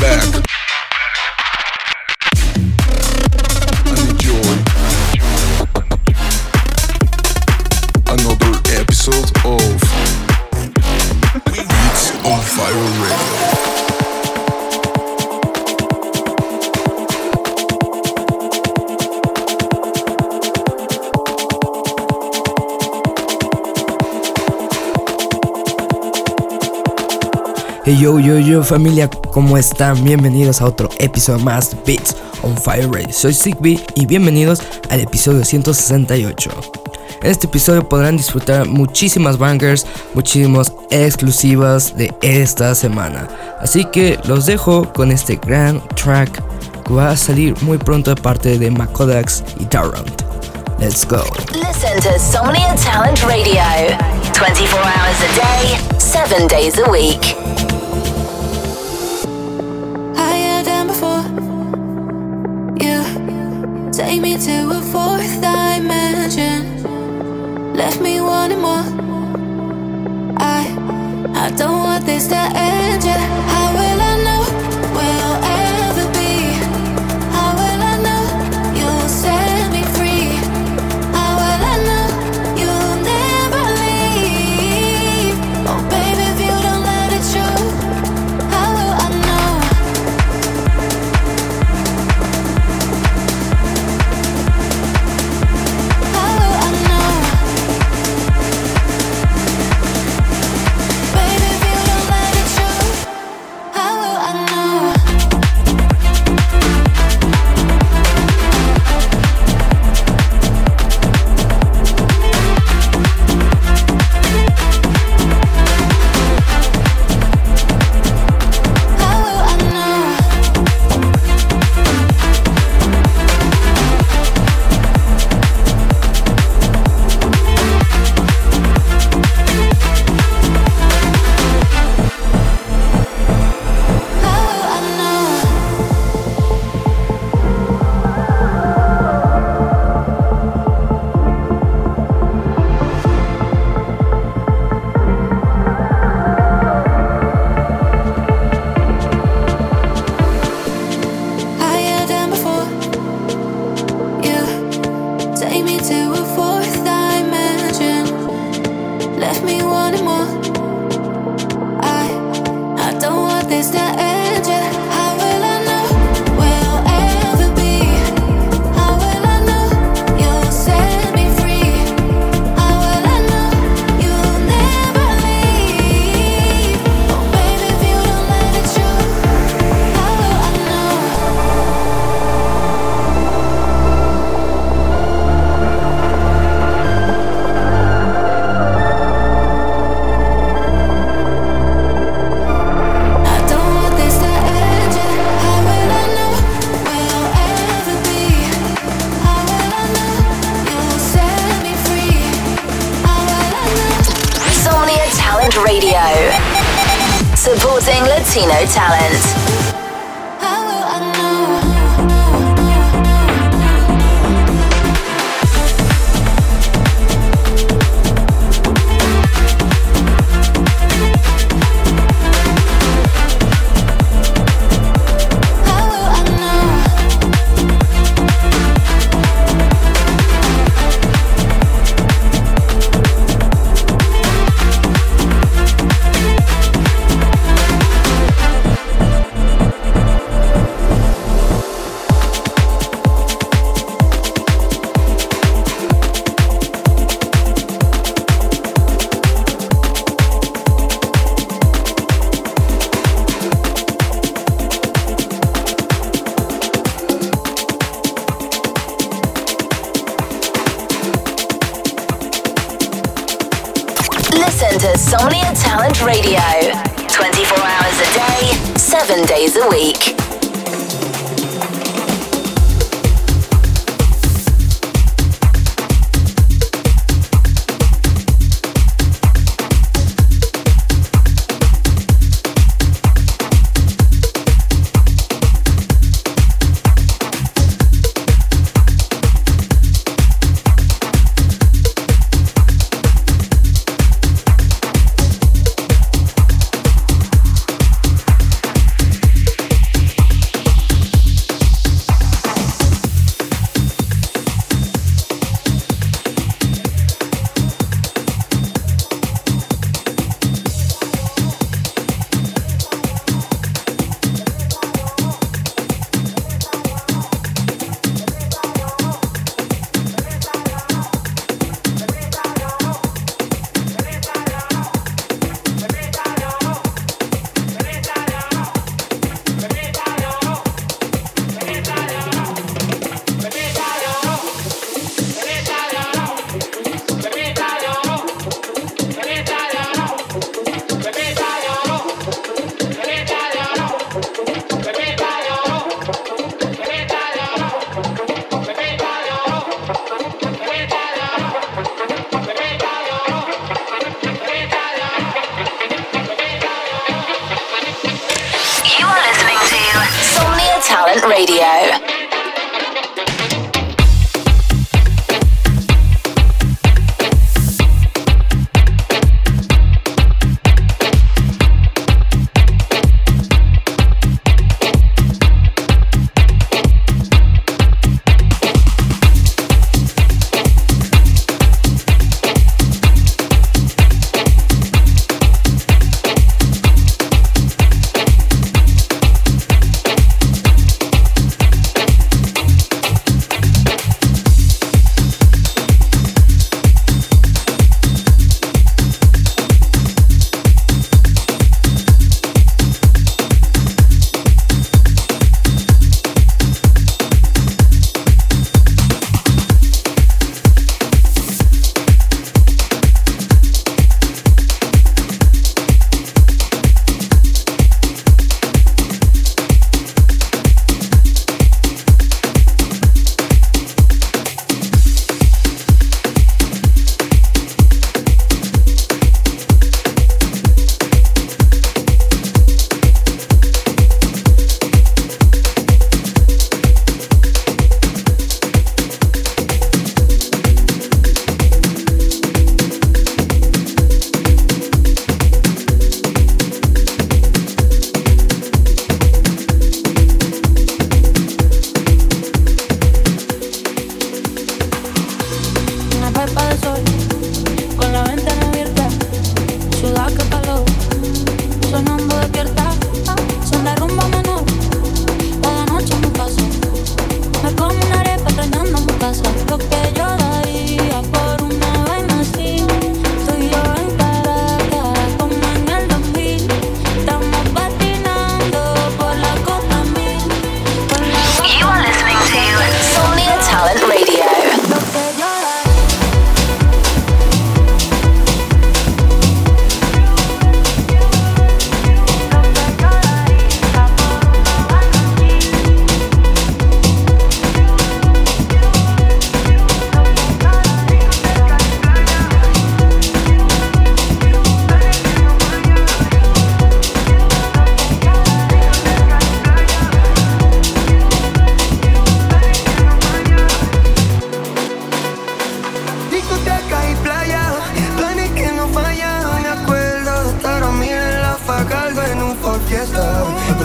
Back another episode of Beats on Fire Radio. Hey yo yo yo familia, ¿cómo están? Bienvenidos a otro episodio más de Beats on Fire Radio. Soy Zigbee y bienvenidos al episodio 168. En este episodio podrán disfrutar muchísimas bangers, muchísimas exclusivas de esta semana. Así que los dejo con este gran track que va a salir muy pronto de parte de Makodax y Tarrant. Let's go. Listen to Somnia Talent Radio 24 hours a day, 7 days a week. Take me to a fourth dimension, left me wanting more. I I don't want this to end. Yeah.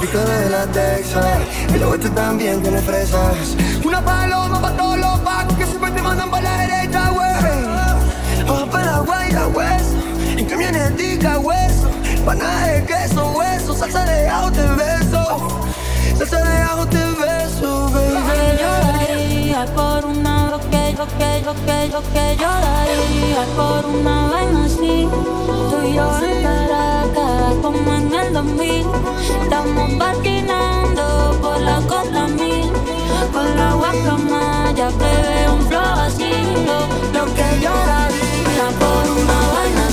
pico de la Texas Y el oeste también tiene fresas. Una paloma pa' todos los vagos Que siempre te mandan pa' la derecha, güey. Ojo pa' la guayra, hueso En camiones dica hueso Panaje, queso, hueso Salsa de ajo, te beso. Salsa de ajo, te beso, baby. Yo por una lo que, yo que, yo que yo daría por una vaina así. Tú y yo en Caracas, como en el 2000. Estamos patinando por la costa mil. Con la guacamaya bebé, un flow así. Lo, lo que yo daría por una vaina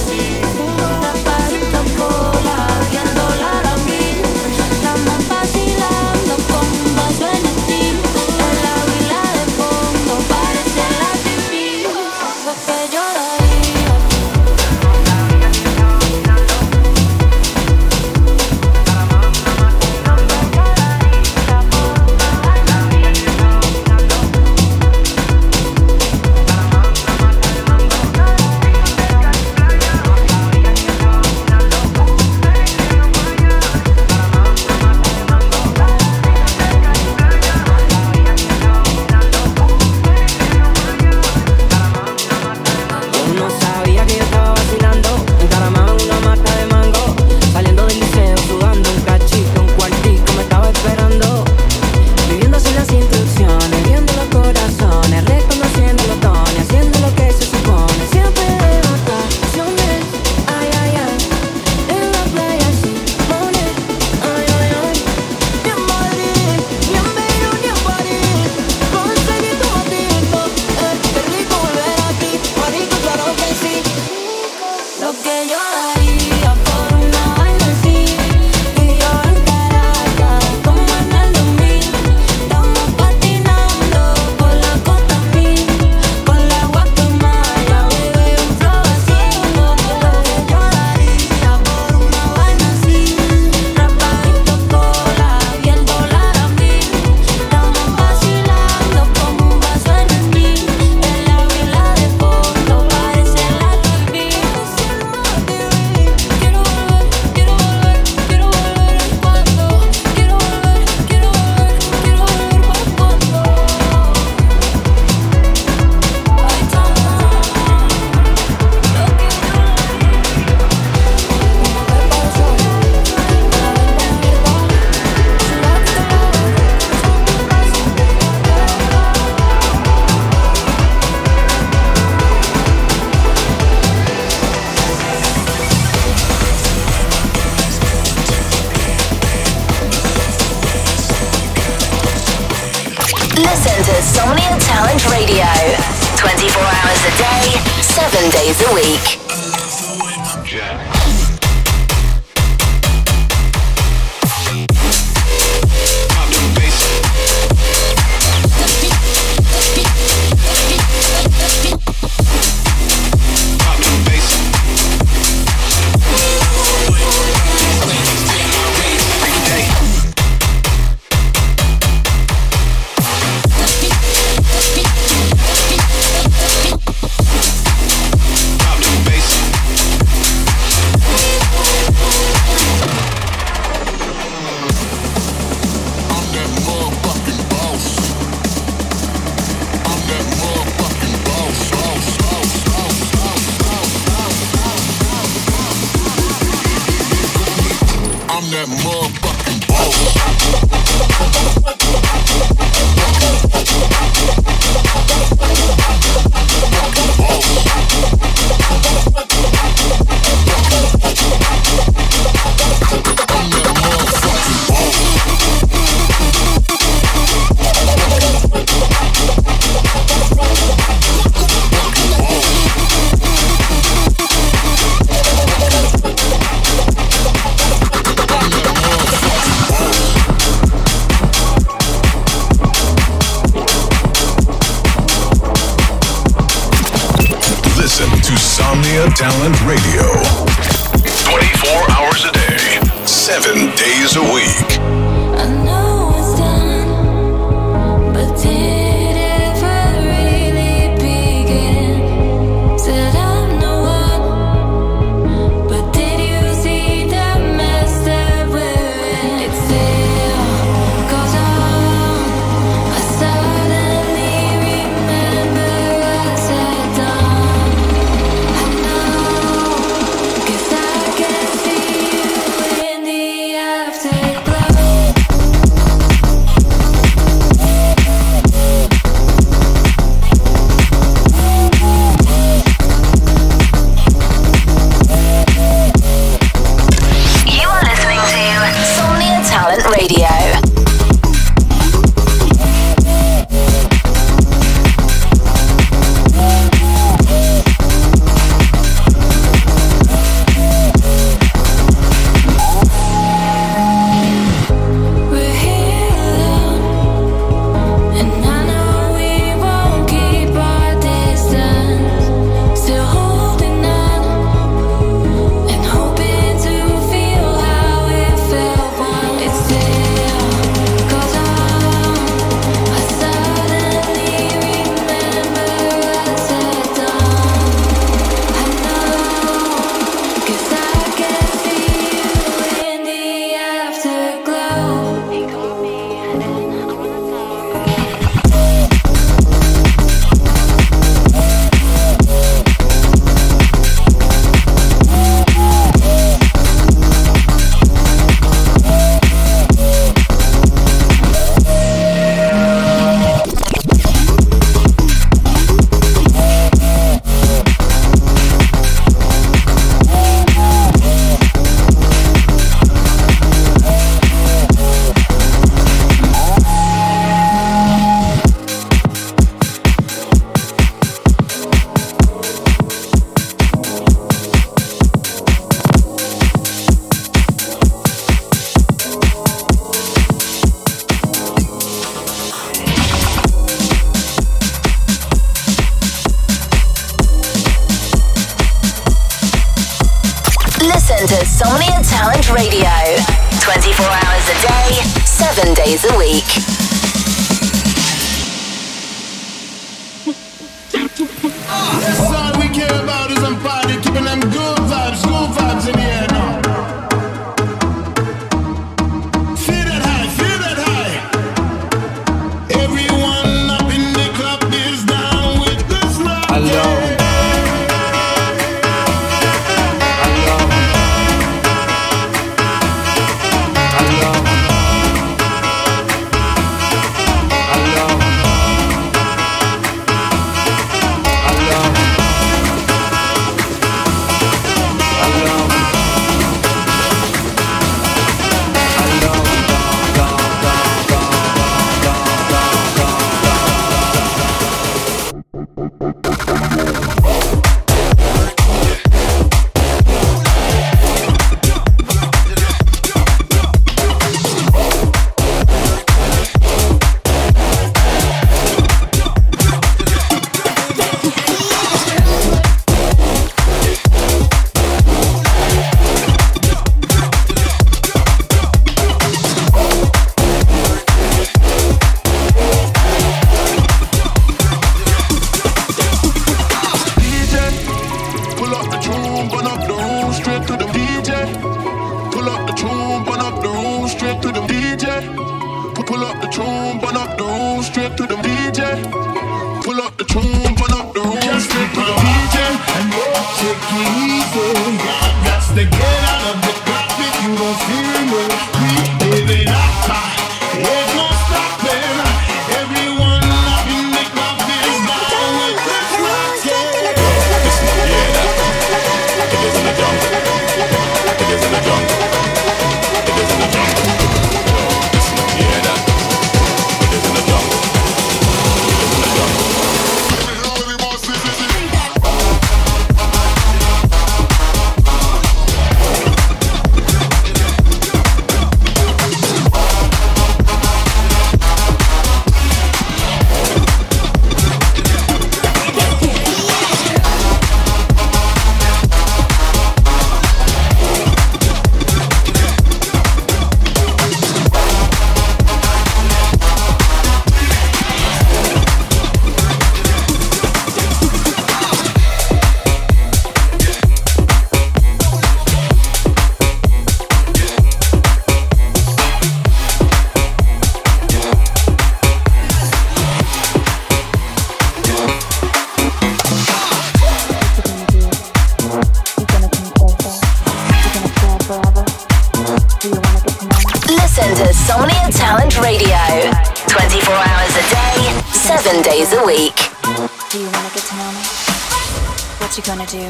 do?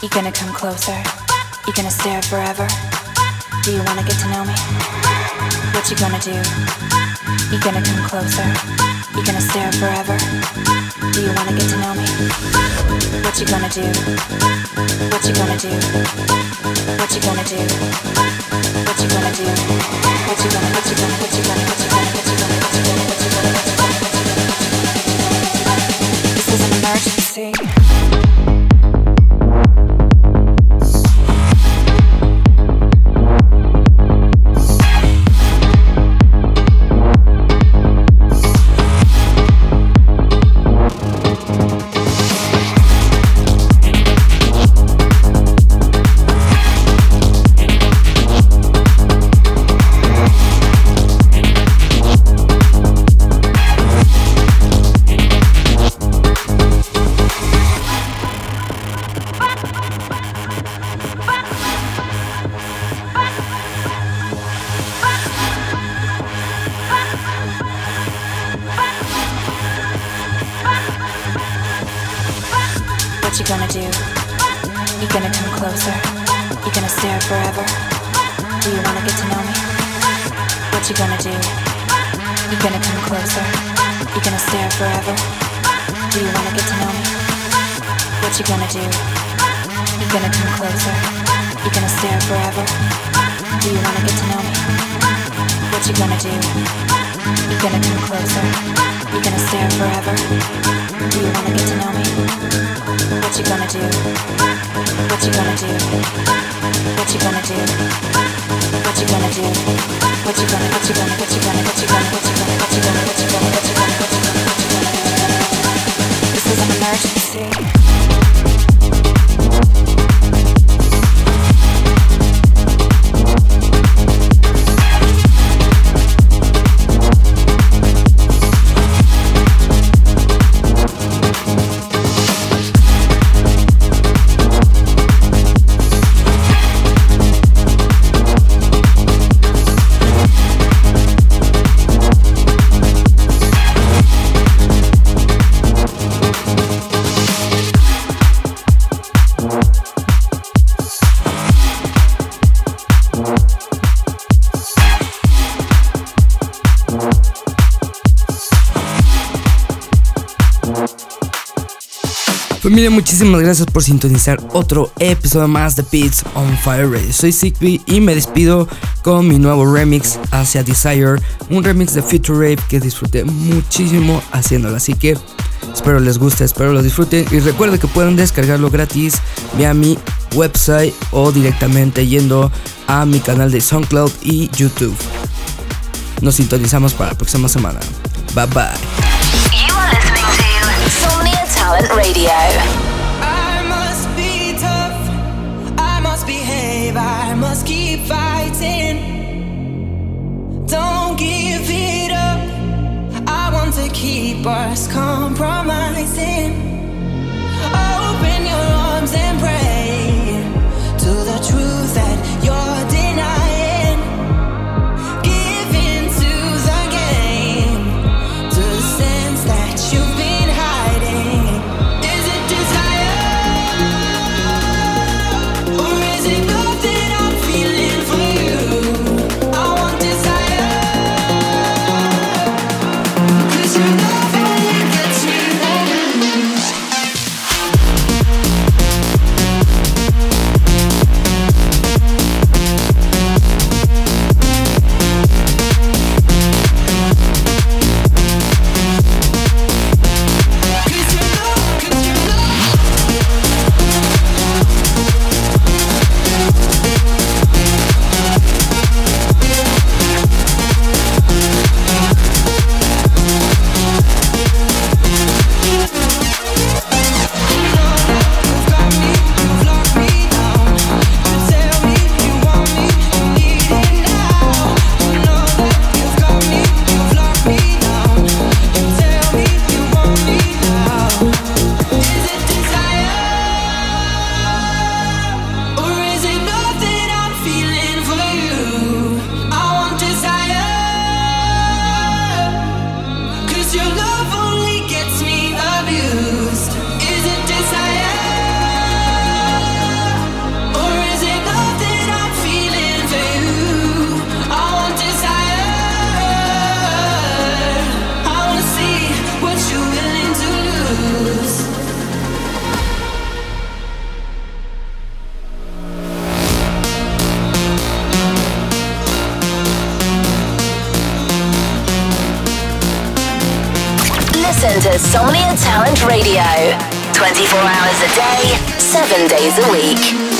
You gonna come closer? You gonna stare forever? Do you wanna get to know me? What you gonna do? You gonna come closer? You gonna stare forever? Do you wanna get to know me? What you gonna do? What you gonna do? What you gonna do? What you gonna do? What you gonna what you gonna what you gonna what you gonna what you gonna what you gonna what you gonna what you gonna This is an emergency gonna come closer? You gonna stare forever? Do you wanna get to know me? What you gonna do? You gonna come closer? You gonna stare forever? Do you wanna get to know me? What you gonna do? You gonna come closer? You gonna stare forever? Do you wanna get to know me? What you gonna do? You gonna come closer? You gonna stare forever? Do you wanna get to know me? What you gonna do? What you gonna do? What you gonna do? What you gonna do? What you gonna? What you gonna? What you gonna? What you gonna? What you gonna? What you gonna? What you gonna? What you gonna? What you gonna? What you gonna? This is an emergency. Muchísimas gracias por sintonizar otro episodio más de Beats on Fire Radio. Soy Zigbee y me despido con mi nuevo remix hacia Desire, un remix de Future Rave que disfruté muchísimo haciéndolo. Así que espero les guste, espero lo disfruten y recuerden que pueden descargarlo gratis vía mi website o directamente yendo a mi canal de SoundCloud y YouTube. Nos sintonizamos para la próxima semana. Bye bye. Talent Radio. I must be tough. I must behave. I must keep fighting. Don't give it up. I want to keep us compromising. Open your arms and pray to the truth. 24 hours a day, 7 days a week.